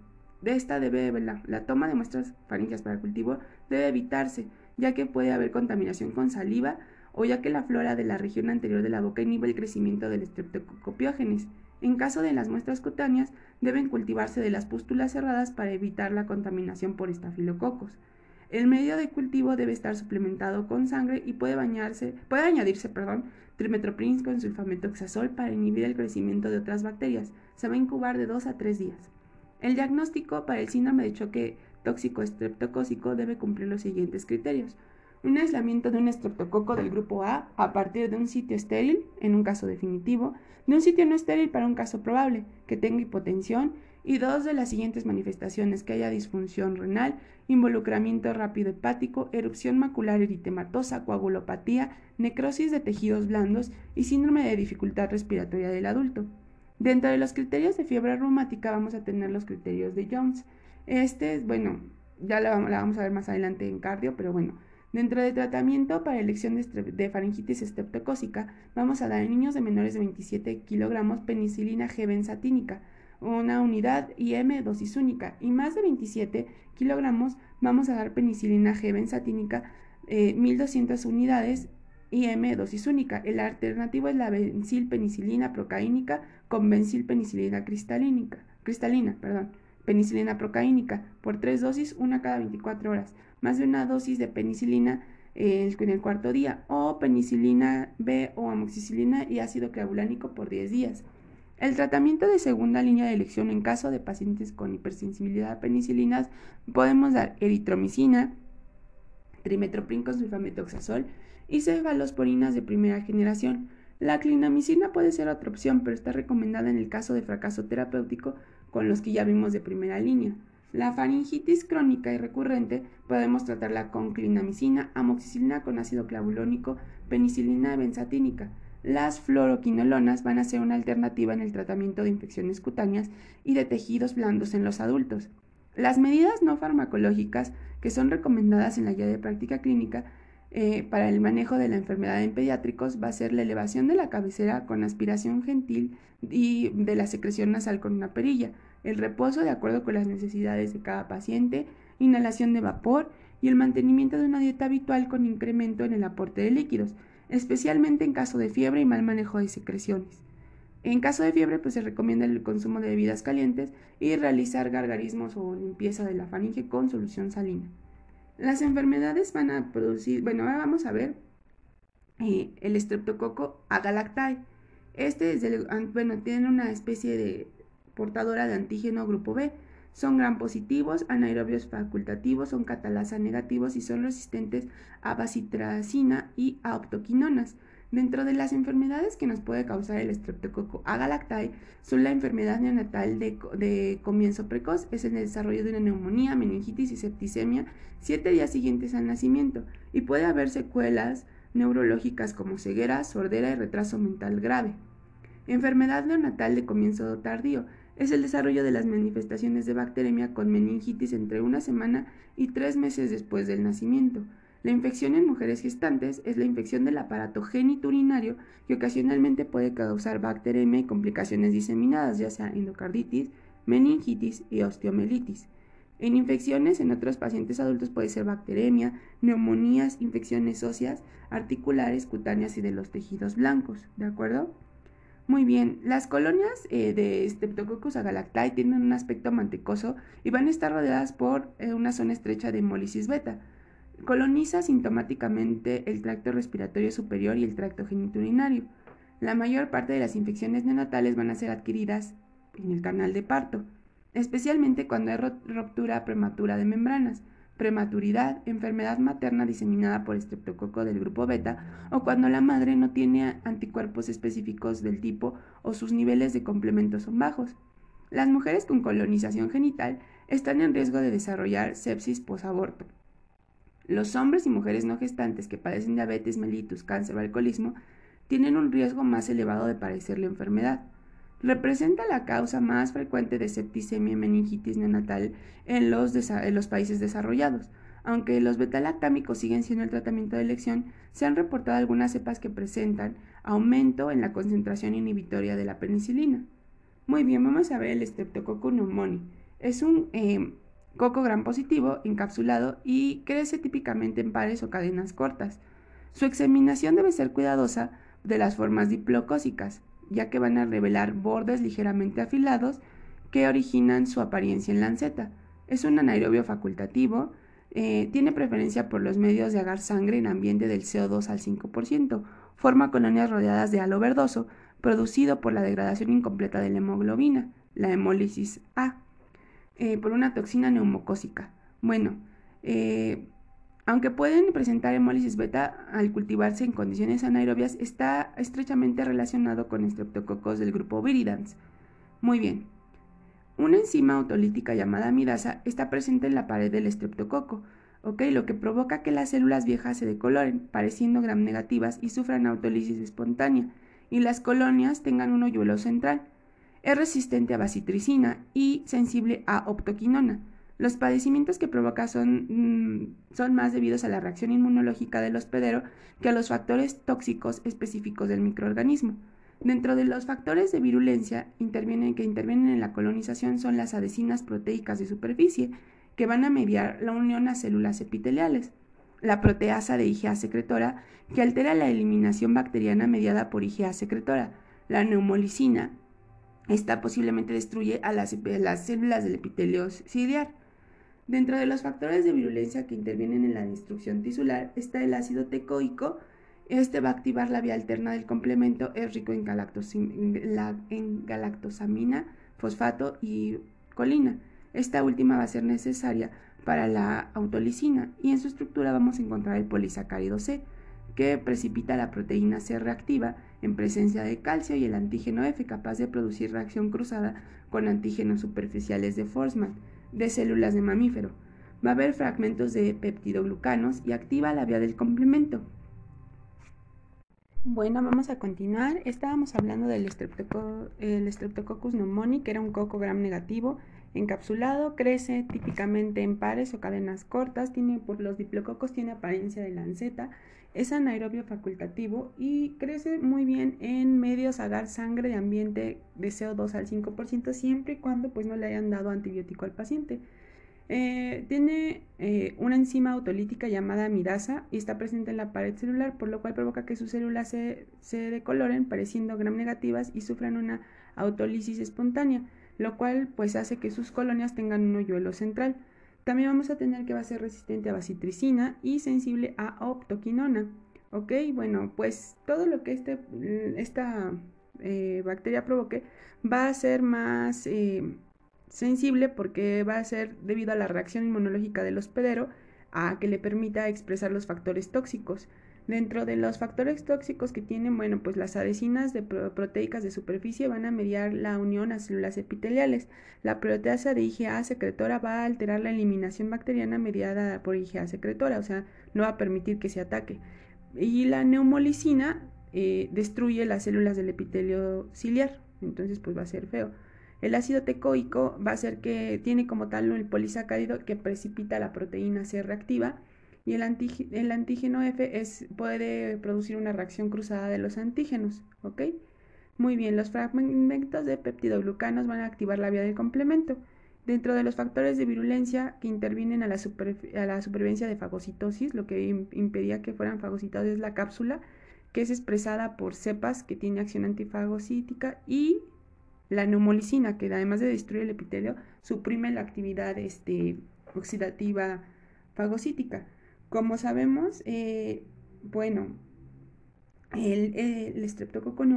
de esta debe, la, la toma de muestras faringias para cultivo debe evitarse, ya que puede haber contaminación con saliva o ya que la flora de la región anterior de la boca inhibe el crecimiento del estreptocopiógenes. En caso de las muestras cutáneas, deben cultivarse de las pústulas cerradas para evitar la contaminación por estafilococos. El medio de cultivo debe estar suplementado con sangre y puede, bañarse, puede añadirse perdón, trimetoprim con sulfametoxazol para inhibir el crecimiento de otras bacterias. Se va a incubar de 2 a 3 días. El diagnóstico para el síndrome de choque tóxico estreptocócico debe cumplir los siguientes criterios. Un aislamiento de un estreptococo del grupo A a partir de un sitio estéril, en un caso definitivo, de un sitio no estéril para un caso probable, que tenga hipotensión, y dos de las siguientes manifestaciones, que haya disfunción renal, involucramiento rápido hepático, erupción macular eritematosa, coagulopatía, necrosis de tejidos blandos y síndrome de dificultad respiratoria del adulto. Dentro de los criterios de fiebre reumática vamos a tener los criterios de Jones. Este es, bueno, ya la, vamos a ver más adelante en cardio, pero bueno, Dentro del tratamiento para elección de, faringitis estreptocócica, vamos a dar en niños de menores de 27 kilogramos penicilina G benzatínica, una unidad IM dosis única, y más de 27 kilogramos vamos a dar penicilina G benzatínica, 1200 eh, unidades IM dosis única. El alternativo es la penicilina procaínica con penicilina cristalínica, cristalina, perdón, penicilina procaínica por tres dosis, una cada 24 horas más de una dosis de penicilina eh, en el cuarto día, o penicilina B o amoxicilina y ácido clavulánico por 10 días. El tratamiento de segunda línea de elección en caso de pacientes con hipersensibilidad a penicilinas podemos dar eritromicina, trimetoprim con sulfametoxazol y cefalosporinas de primera generación. La clindamicina puede ser otra opción, pero está recomendada en el caso de fracaso terapéutico con los que ya vimos de primera línea. La faringitis crónica y recurrente podemos tratarla con clindamicina, amoxicilina con ácido clavulónico, penicilina benzatínica. Las fluoroquinolonas van a ser una alternativa en el tratamiento de infecciones cutáneas y de tejidos blandos en los adultos. Las medidas no farmacológicas que son recomendadas en la guía de práctica clínica eh, para el manejo de la enfermedad en pediátricos va a ser la elevación de la cabecera con aspiración gentil y de la secreción nasal con una perilla, el reposo de acuerdo con las necesidades de cada paciente, inhalación de vapor y el mantenimiento de una dieta habitual con incremento en el aporte de líquidos, especialmente en caso de fiebre y mal manejo de secreciones. En caso de fiebre, pues se recomienda el consumo de bebidas calientes y realizar gargarismos o limpieza de la faringe con solución salina. Las enfermedades van a producir, bueno, ahora vamos a ver eh, el estreptococo agalactae. Este es el, bueno, tiene una especie de portadora de antígeno grupo B. Son gram positivos, anaerobios facultativos, son catalasa negativos y son resistentes a bacitracina y a optoquinonas. Dentro de las enfermedades que nos puede causar el estreptococo agalactae son la enfermedad neonatal de, de, comienzo precoz, es el desarrollo de una neumonía, meningitis y septicemia siete días siguientes al nacimiento y puede haber secuelas neurológicas como ceguera, sordera y retraso mental grave. Enfermedad neonatal de comienzo tardío es el desarrollo de las manifestaciones de bacteremia con meningitis entre una semana y tres meses después del nacimiento. La infección en mujeres gestantes es la infección del aparato geniturinario que ocasionalmente puede causar bacteremia y complicaciones diseminadas, ya sea endocarditis, meningitis y osteomelitis. En infecciones en otros pacientes adultos puede ser bacteremia, neumonías, infecciones óseas, articulares, cutáneas y de los tejidos blancos, ¿de acuerdo? Muy bien, las colonias eh, de Streptococcus agalactae tienen un aspecto mantecoso y van a estar rodeadas por eh, una zona estrecha de hemólisis beta. Coloniza sintomáticamente el tracto respiratorio superior y el tracto geniturinario. La mayor parte de las infecciones neonatales van a ser adquiridas en el canal de parto, especialmente cuando hay ruptura prematura de membranas prematuridad, enfermedad materna diseminada por estreptococo del grupo beta o cuando la madre no tiene anticuerpos específicos del tipo o sus niveles de complementos son bajos. Las mujeres con colonización genital están en riesgo de desarrollar sepsis posaborto. Los hombres y mujeres no gestantes que padecen diabetes mellitus, cáncer o alcoholismo tienen un riesgo más elevado de padecer la enfermedad representa la causa más frecuente de septicemia y meningitis neonatal en los, países desarrollados. Aunque los betalactámicos siguen siendo el tratamiento de elección, se han reportado algunas cepas que presentan aumento en la concentración inhibitoria de la penicilina. Muy bien, vamos a ver el Streptococcus pneumoniae. Es un eh, coco gran positivo encapsulado y crece típicamente en pares o cadenas cortas. Su examinación debe ser cuidadosa de las formas diplocósicas, ya que van a revelar bordes ligeramente afilados que originan su apariencia en lanceta. Es un anaerobio facultativo, eh, tiene preferencia por los medios de agar sangre en ambiente del CO2 al 5%, forma colonias rodeadas de halo verdoso, producido por la degradación incompleta de la hemoglobina, la hemólisis A, eh, por una toxina neumocósica. Bueno, eh, aunque pueden presentar hemólisis beta al cultivarse en condiciones anaerobias, está estrechamente relacionado con streptococos del grupo Viridans. Muy bien. Una enzima autolítica llamada amidasa está presente en la pared del estreptococo, lo que provoca que las células viejas se decoloren, pareciendo gram negativas y sufran autólisis espontánea, y las colonias tengan un hoyuelo central. Es resistente a bacitricina y sensible a optoquinona, los padecimientos que provoca son, mm, son más debidos a la reacción inmunológica del hospedero que a los factores tóxicos específicos del microorganismo. Dentro de los factores de virulencia que intervienen en la colonización son las adhesinas proteicas de superficie, que van a mediar la unión a células epiteliales. La proteasa de IgA secretora, que altera la eliminación bacteriana mediada por IgA secretora. La neumolicina, esta posiblemente destruye a las, las células del epitelio ciliar. Dentro de los factores de virulencia que intervienen en la destrucción tisular está el ácido tecoico. Este va a activar la vía alterna del complemento, es rico en, galactosamina, fosfato y colina. Esta última va a ser necesaria para la autolicina y en su estructura vamos a encontrar el polisacárido C, que precipita la proteína C reactiva en presencia de calcio y el antígeno F capaz de producir reacción cruzada con antígenos superficiales de Forsman de células de mamífero. Va a haber fragmentos de peptidoglucanos y activa la vía del complemento. Bueno, vamos a continuar. Estábamos hablando del Streptococcus pneumoniae, que era un coco gram negativo encapsulado, crece típicamente en pares o cadenas cortas, tiene, por los diplococos tiene apariencia de lanceta, es anaerobio facultativo y crece muy bien en medios a dar sangre de ambiente de CO2 al 5% siempre y cuando pues no le hayan dado antibiótico al paciente. Eh, tiene eh, una enzima autolítica llamada amidasa y está presente en la pared celular, por lo cual provoca que sus células se, se decoloren pareciendo gram negativas y sufran una autólisis espontánea, lo cual pues hace que sus colonias tengan un hoyuelo central. También vamos a tener que va a ser resistente a bacitricina y sensible a optoquinona. Ok, bueno, pues todo lo que este, esta eh, bacteria provoque va a ser más eh, sensible porque va a ser debido a la reacción inmunológica del hospedero a que le permita expresar los factores tóxicos. Dentro de los factores tóxicos que tienen, bueno, pues las adhesinas de proteicas de superficie van a mediar la unión a células epiteliales. La proteasa de IgA secretora va a alterar la eliminación bacteriana mediada por IgA secretora, o sea, no va a permitir que se ataque. Y la neumolicina eh, destruye las células del epitelio ciliar, entonces pues va a ser feo. El ácido tecoico va a ser que tiene como tal el polisacárido que precipita la proteína C reactiva y el, antígeno F es, puede producir una reacción cruzada de los antígenos, ¿ok? Muy bien, los fragmentos de peptidoglucanos van a activar la vía del complemento. Dentro de los factores de virulencia que intervienen a la, a la supervivencia de fagocitosis, lo que impedía que fueran fagocitados es la cápsula, que es expresada por cepas que tiene acción antifagocítica y la neumolicina, que además de destruir el epitelio, suprime la actividad este, oxidativa fagocítica. Como sabemos, eh, bueno, el, el Streptococcus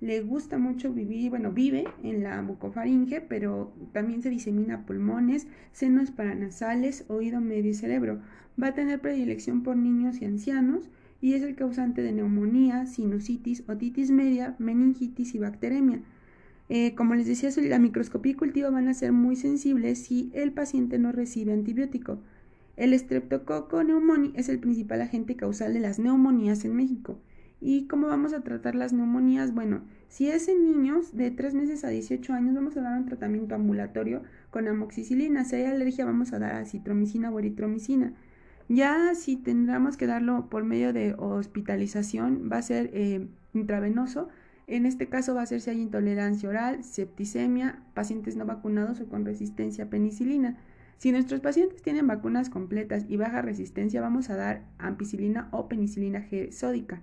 le gusta mucho vivir, bueno, vive en la bucofaringe, pero también se disemina pulmones, senos paranasales, oído medio y cerebro. Va a tener predilección por niños y ancianos y es el causante de neumonía, sinusitis, otitis media, meningitis y bacteremia. Eh, como les decía, la microscopía y cultivo van a ser muy sensibles si el paciente no recibe antibiótico. El estreptococo neumoni es el principal agente causal de las neumonías en México. ¿Y cómo vamos a tratar las neumonías? Bueno, si es en niños de 3 meses a 18 años, vamos a dar un tratamiento ambulatorio con amoxicilina. Si hay alergia, vamos a dar acitromicina o eritromicina. Ya si tendremos que darlo por medio de hospitalización, va a ser eh, intravenoso. En este caso va a ser si hay intolerancia oral, septicemia, pacientes no vacunados o con resistencia a penicilina. Si nuestros pacientes tienen vacunas completas y baja resistencia, vamos a dar ampicilina o penicilina G sódica.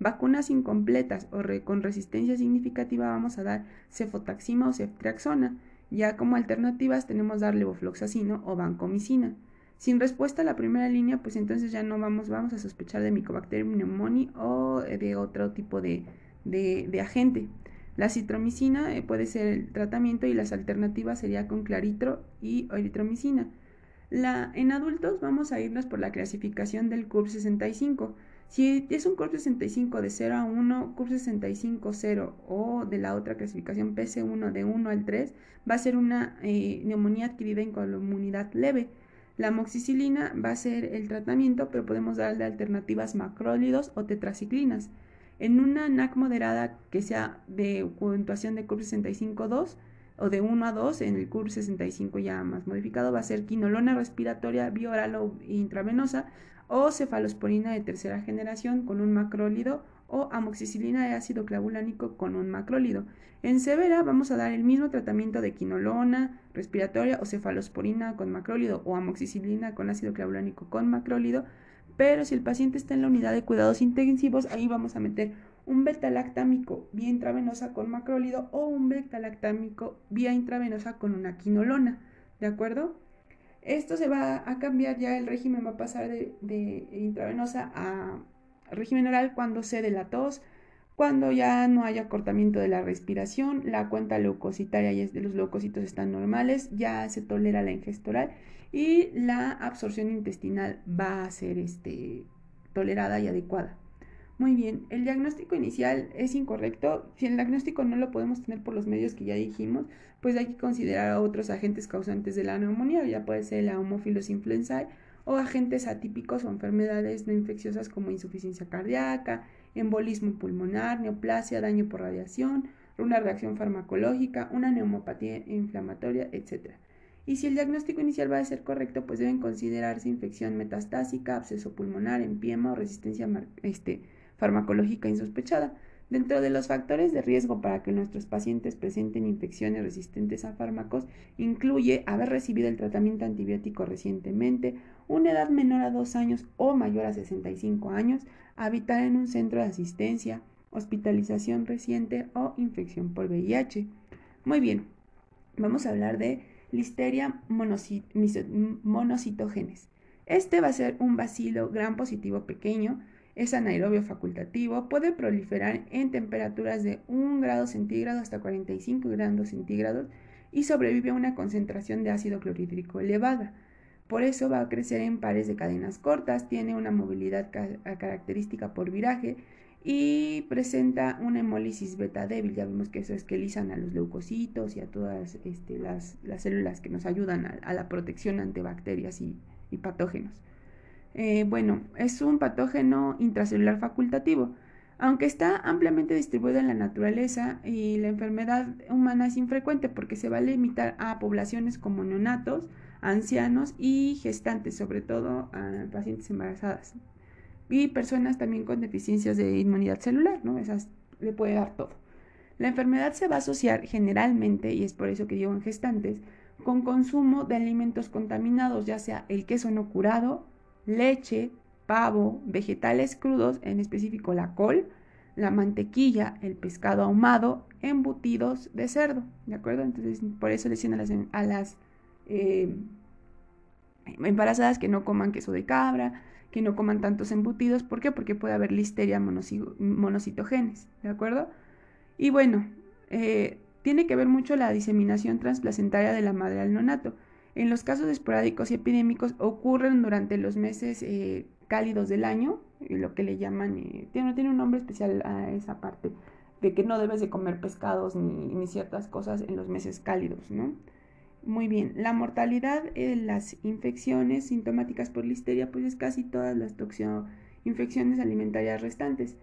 Vacunas incompletas o con resistencia significativa vamos a dar cefotaxima o ceftriaxona. Ya como alternativas tenemos dar levofloxacino o vancomicina. Sin respuesta a la primera línea, pues entonces ya no vamos, vamos a sospechar de Mycobacterium pneumoniae o de otro tipo de, de, agente. La citromicina eh, puede ser el tratamiento y las alternativas sería con claritro y eritromicina. La, en adultos vamos a irnos por la clasificación del CURB 65. Si es un CURP 65 de 0 a 1, CURP 65 0 o de la otra clasificación PC1 de 1 al 3, va a ser una eh, neumonía adquirida en comunidad leve. La amoxicilina va a ser el tratamiento, pero podemos darle alternativas macrólidos o tetraciclinas. En una NAC moderada que sea de puntuación de CURP 65 2 o de 1 a 2, en el CURP 65 ya más modificado, va a ser quinolona respiratoria bioral o intravenosa o cefalosporina de tercera generación con un macrólido o amoxicilina de ácido clavulánico con un macrólido. En severa vamos a dar el mismo tratamiento de quinolona respiratoria o cefalosporina con macrólido o amoxicilina con ácido clavulánico con macrólido, pero si el paciente está en la unidad de cuidados intensivos, ahí vamos a meter un beta-lactámico vía intravenosa con macrólido o un beta-lactámico vía intravenosa con una quinolona, ¿de acuerdo? Esto se va a cambiar, ya el régimen va a pasar de, intravenosa a régimen oral cuando se de la tos, cuando ya no haya acortamiento de la respiración, la cuenta leucocitaria y de los leucocitos están normales, ya se tolera la ingesta oral y la absorción intestinal va a ser este, tolerada y adecuada. Muy bien, el diagnóstico inicial es incorrecto. Si el diagnóstico no lo podemos tener por los medios que ya dijimos, pues hay que considerar a otros agentes causantes de la neumonía, ya puede ser la Homophilus influenzae o agentes atípicos o enfermedades no infecciosas como insuficiencia cardíaca, embolismo pulmonar, neoplasia, daño por radiación, una reacción farmacológica, una neumopatía inflamatoria, etc. Y si el diagnóstico inicial va a ser correcto, pues deben considerarse infección metastásica, absceso pulmonar, empiema o resistencia este, farmacológica insospechada. Dentro de los factores de riesgo para que nuestros pacientes presenten infecciones resistentes a fármacos incluye haber recibido el tratamiento antibiótico recientemente, una edad menor a 2 años o mayor a 65 años, habitar en un centro de asistencia, hospitalización reciente o infección por VIH. Muy bien, vamos a hablar de Listeria monocitogenes. Este va a ser un bacilo gran positivo pequeño es anaerobio facultativo, puede proliferar en temperaturas de 1 grado centígrado hasta 45 grados centígrados y sobrevive a una concentración de ácido clorhídrico elevada. Por eso va a crecer en pares de cadenas cortas, tiene una movilidad característica por viraje y presenta una hemólisis beta débil. Ya vemos que eso esquelizan a los leucocitos y a todas este, las, células que nos ayudan a, la protección ante bacterias y patógenos. Eh, bueno, es un patógeno intracelular facultativo. Aunque está ampliamente distribuido en la naturaleza y la enfermedad humana es infrecuente porque se va a limitar a poblaciones como neonatos, ancianos y gestantes, sobre todo a pacientes embarazadas. Y personas también con deficiencias de inmunidad celular, ¿no? Esas le puede dar todo. La enfermedad se va a asociar generalmente, y es por eso que digo en gestantes, con consumo de alimentos contaminados, ya sea el queso no curado, leche, pavo, vegetales crudos, en específico la col, la mantequilla, el pescado ahumado, embutidos de cerdo, ¿de acuerdo? Entonces, por eso le decían a las, a las eh, embarazadas que no coman queso de cabra, que no coman tantos embutidos, ¿por qué? Porque puede haber listeria monocitogenes, ¿de acuerdo? Y bueno, eh, tiene que ver mucho la diseminación transplacentaria de la madre al nonato. En los casos esporádicos y epidémicos ocurren durante los meses eh, cálidos del año, lo que le llaman, eh, tiene, un nombre especial a esa parte, de que no debes de comer pescados ni, ciertas cosas en los meses cálidos, ¿no? Muy bien, la mortalidad en las infecciones sintomáticas por listeria, pues es casi todas las infecciones alimentarias restantes.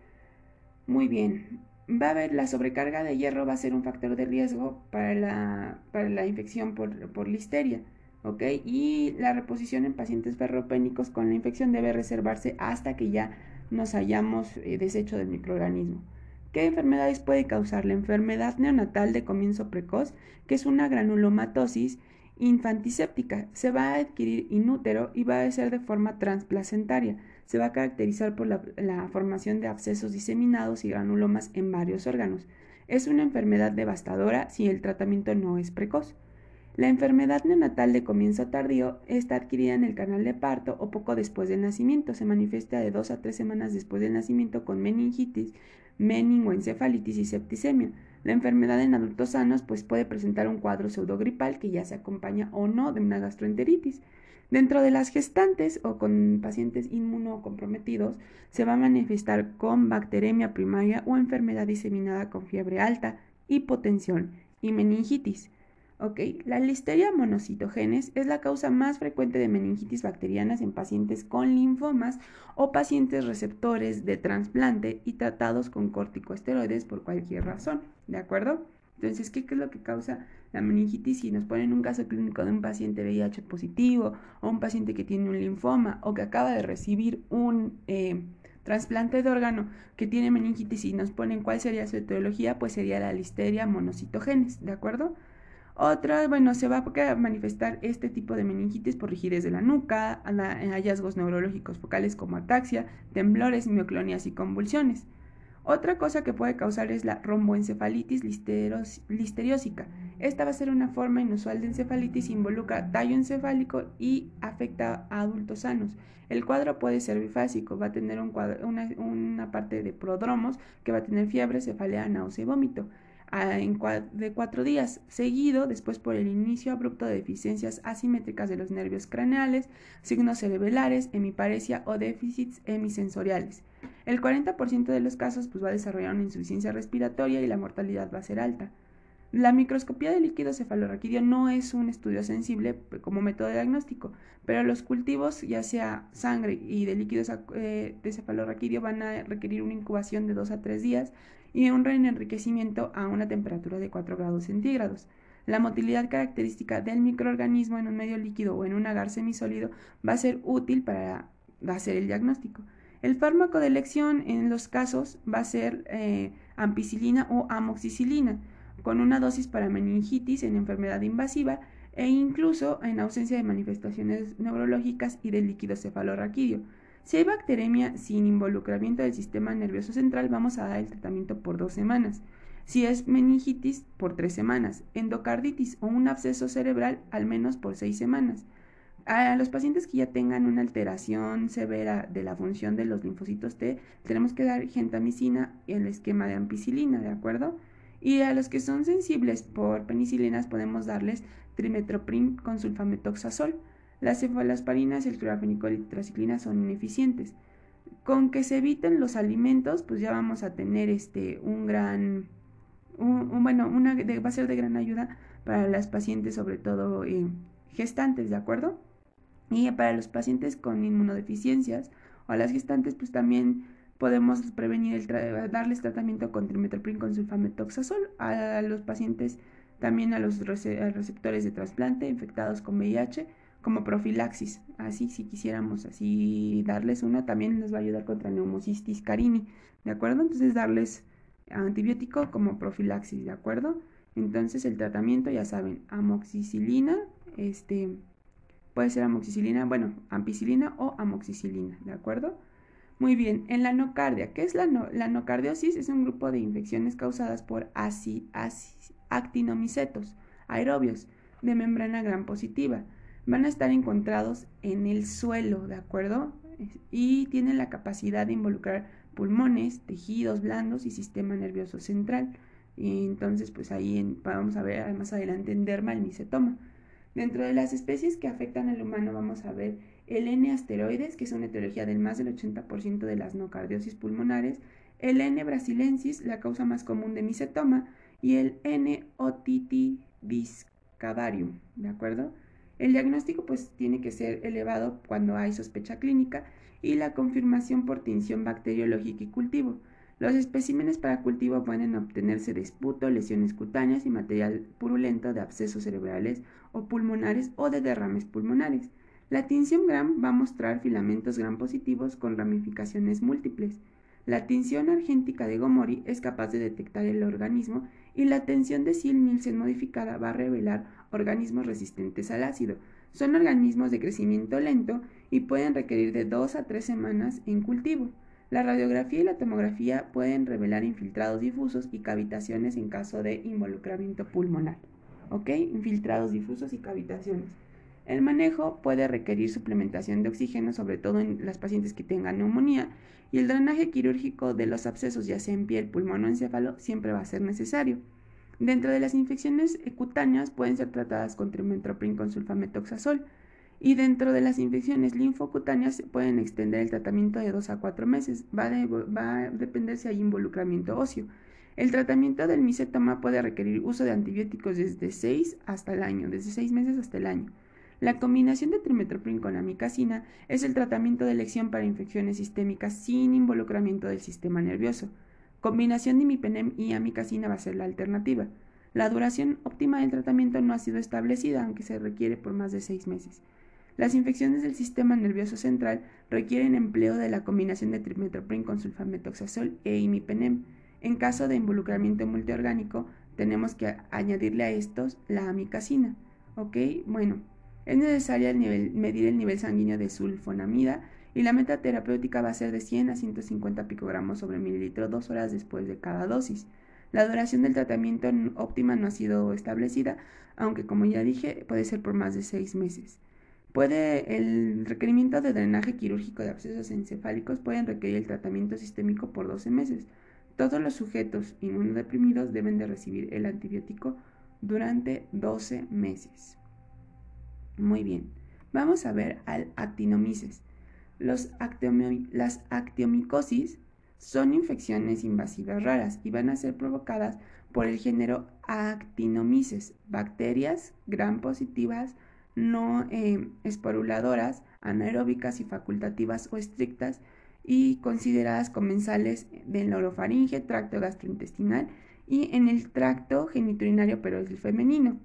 Muy bien, va a haber la sobrecarga de hierro, va a ser un factor de riesgo para la, infección por listeria. ¿Ok? Y la reposición en pacientes ferropénicos con la infección debe reservarse hasta que ya nos hayamos eh, deshecho del microorganismo. ¿Qué enfermedades puede causar? La enfermedad neonatal de comienzo precoz, que es una granulomatosis infantiséptica. Se va a adquirir inútero y va a ser de forma transplacentaria. Se va a caracterizar por la, la formación de abscesos diseminados y granulomas en varios órganos. Es una enfermedad devastadora si el tratamiento no es precoz. La enfermedad neonatal de comienzo tardío está adquirida en el canal de parto o poco después del nacimiento. Se manifiesta de dos a tres semanas después del nacimiento con meningitis, meningoencefalitis y septicemia. La enfermedad en adultos sanos pues, puede presentar un cuadro pseudogripal que ya se acompaña o no de una gastroenteritis. Dentro de las gestantes o con pacientes inmunocomprometidos se va a manifestar con bacteremia primaria o enfermedad diseminada con fiebre alta, hipotensión y meningitis. La listeria monocitogenes es la causa más frecuente de meningitis bacterianas en pacientes con linfomas o pacientes receptores de trasplante y tratados con corticosteroides por cualquier razón, ¿de acuerdo? Entonces, ¿qué, es lo que causa la meningitis? Si nos ponen un caso clínico de un paciente VIH positivo o un paciente que tiene un linfoma o que acaba de recibir un eh, trasplante de órgano que tiene meningitis y nos ponen cuál sería su etiología, pues sería la listeria monocitogenes, ¿de acuerdo? Otra, bueno, se va a manifestar este tipo de meningitis por rigidez de la nuca, hallazgos neurológicos focales como ataxia, temblores, mioclonias y convulsiones. Otra cosa que puede causar es la romboencefalitis listeriósica. Esta va a ser una forma inusual de encefalitis, involucra tallo encefálico y afecta a adultos sanos. El cuadro puede ser bifásico, va a tener un una, una parte de prodromos que va a tener fiebre, cefalea, náusea y vómito de cuatro días, seguido después por el inicio abrupto de deficiencias asimétricas de los nervios craneales, signos cerebrales, hemiparesia o déficits hemisensoriales. El 40% de los casos pues, va a desarrollar una insuficiencia respiratoria y la mortalidad va a ser alta. La microscopía de líquido cefalorraquídeo no es un estudio sensible como método diagnóstico, pero los cultivos, ya sea sangre y de líquidos eh, de cefalorraquídeo, van a requerir una incubación de 2 a 3 días y un reenriquecimiento a una temperatura de 4 grados centígrados. La motilidad característica del microorganismo en un medio líquido o en un agar semisólido va a ser útil para hacer el diagnóstico. El fármaco de elección en los casos va a ser eh, ampicilina o amoxicilina, con una dosis para meningitis en enfermedad invasiva e incluso en ausencia de manifestaciones neurológicas y del líquido cefalorraquídeo. Si hay bacteremia sin involucramiento del sistema nervioso central, vamos a dar el tratamiento por dos semanas. Si es meningitis, por tres semanas. Endocarditis o un absceso cerebral, al menos por seis semanas. A los pacientes que ya tengan una alteración severa de la función de los linfocitos T, tenemos que dar gentamicina y el esquema de ampicilina, ¿de acuerdo? Y a los que son sensibles por penicilinas podemos darles trimetoprim con sulfametoxazol. Las cefalosparinas, el clorafenicol y tetraciclina son ineficientes. Con que se eviten los alimentos, pues ya vamos a tener este un gran un, bueno, una va a ser de gran ayuda para las pacientes, sobre todo eh, gestantes, ¿de acuerdo? Y para los pacientes con inmunodeficiencias o a las gestantes, pues también podemos prevenir el darles tratamiento con trimetoprim con sulfametoxazol a los pacientes también a los receptores de trasplante infectados con VIH como profilaxis. Así, si quisiéramos así darles una, también les va a ayudar contra neumocistis carini, ¿de acuerdo? Entonces darles antibiótico como profilaxis, ¿de acuerdo? Entonces el tratamiento, ya saben, amoxicilina, este, puede ser amoxicilina, bueno, ampicilina o amoxicilina, ¿de acuerdo? Muy bien, en la nocardia, ¿qué es la, la nocardiosis? Es un grupo de infecciones causadas por actinomicetos aerobios de membrana gram positiva. Van a estar encontrados en el suelo, ¿de acuerdo? Y tienen la capacidad de involucrar pulmones, tejidos blandos y sistema nervioso central. Y entonces, pues ahí vamos a ver más adelante en derma el micetoma. Dentro de las especies que afectan al humano vamos a ver el N asteroides, que es una etiología del más del 80% de las nocardiosis pulmonares, el N brasilensis, la causa más común de micetoma, y el N otitibiscavarium, ¿de acuerdo? El diagnóstico pues tiene que ser elevado cuando hay sospecha clínica y la confirmación por tinción bacteriológica y cultivo. Los especímenes para cultivo pueden obtenerse de esputo, lesiones cutáneas y material purulento de abscesos cerebrales o pulmonares o de derrames pulmonares. La tinción Gram va a mostrar filamentos Gram positivos con ramificaciones múltiples. La tinción argéntica de Gomori es capaz de detectar el organismo y la tensión de Sil-Nielsen modificada va a revelar organismos resistentes al ácido. Son organismos de crecimiento lento y pueden requerir de dos a tres semanas en cultivo. La radiografía y la tomografía pueden revelar infiltrados difusos y cavitaciones en caso de involucramiento pulmonar. ¿Ok? Infiltrados difusos y cavitaciones. El manejo puede requerir suplementación de oxígeno, sobre todo en las pacientes que tengan neumonía, y el drenaje quirúrgico de los abscesos, ya sea en piel, pulmón o encéfalo, siempre va a ser necesario. Dentro de las infecciones cutáneas pueden ser tratadas con trimetoprim con sulfametoxazol y dentro de las infecciones linfocutáneas pueden extender el tratamiento de 2 a 4 meses. Va, a depender si hay involucramiento óseo. El tratamiento del micetoma puede requerir uso de antibióticos desde 6 hasta el año, desde 6 meses hasta el año. La combinación de trimetoprim con amicacina es el tratamiento de elección para infecciones sistémicas sin involucramiento del sistema nervioso. Combinación de imipenem y amicacina va a ser la alternativa. La duración óptima del tratamiento no ha sido establecida, aunque se requiere por más de seis meses. Las infecciones del sistema nervioso central requieren empleo de la combinación de trimetoprim con sulfametoxazol e imipenem. En caso de involucramiento multiorgánico, tenemos que añadirle a estos la amicacina. ¿Ok? Bueno, es necesario medir el nivel sanguíneo de sulfonamida y la meta terapéutica va a ser de 100 a 150 picogramos sobre mililitro dos horas después de cada dosis. La duración del tratamiento óptima no ha sido establecida, aunque como ya dije puede ser por más de seis meses. Puede, el requerimiento de drenaje quirúrgico de abscesos encefálicos pueden requerir el tratamiento sistémico por 12 meses. Todos los sujetos inmunodeprimidos deben de recibir el antibiótico durante 12 meses. Muy bien. Vamos a ver al actinomices. Las actiomicosis son infecciones invasivas raras y van a ser provocadas por el género Actinomyces, bacterias gram positivas no eh, esporuladoras, anaeróbicas y facultativas o estrictas y consideradas comensales del orofaringe, tracto gastrointestinal y en el tracto geniturinario, pero es el femenino.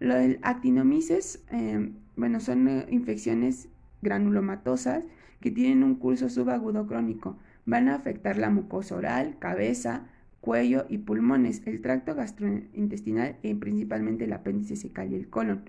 Lo del actinomyces, eh, bueno, son eh, infecciones granulomatosas que tienen un curso subagudo crónico. Van a afectar la mucosa oral, cabeza, cuello y pulmones, el tracto gastrointestinal y principalmente el apéndice secal y el colon,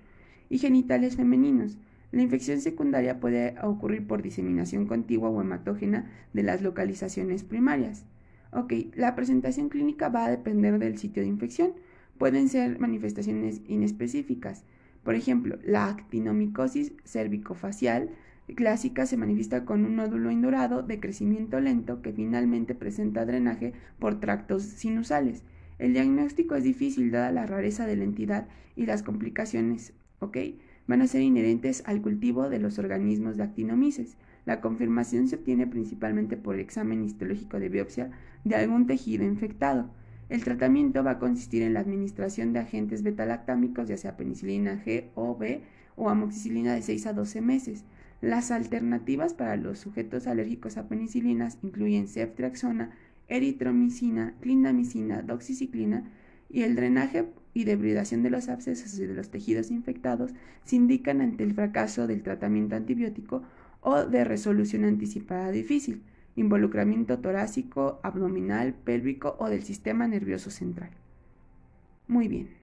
y genitales femeninos. La infección secundaria puede ocurrir por diseminación contigua o hematógena de las localizaciones primarias. Ok, la presentación clínica va a depender del sitio de infección. Pueden ser manifestaciones inespecíficas. Por ejemplo, la actinomicosis cervicofacial clásica se manifiesta con un nódulo indorado de crecimiento lento que finalmente presenta drenaje por tractos sinusales. El diagnóstico es difícil dada la rareza de la entidad y las complicaciones, ¿ok? Van a ser inherentes al cultivo de los organismos de actinomices. La confirmación se obtiene principalmente por examen histológico de biopsia de algún tejido infectado. El tratamiento va a consistir en la administración de agentes betalactámicos, ya sea penicilina G o B o amoxicilina de 6 a 12 meses. Las alternativas para los sujetos alérgicos a penicilinas incluyen ceftriaxona, eritromicina, clindamicina, doxiciclina y el drenaje y debridación de los abscesos y de los tejidos infectados se indican ante el fracaso del tratamiento antibiótico o de resolución anticipada difícil involucramiento torácico, abdominal, pélvico o del sistema nervioso central. Muy bien.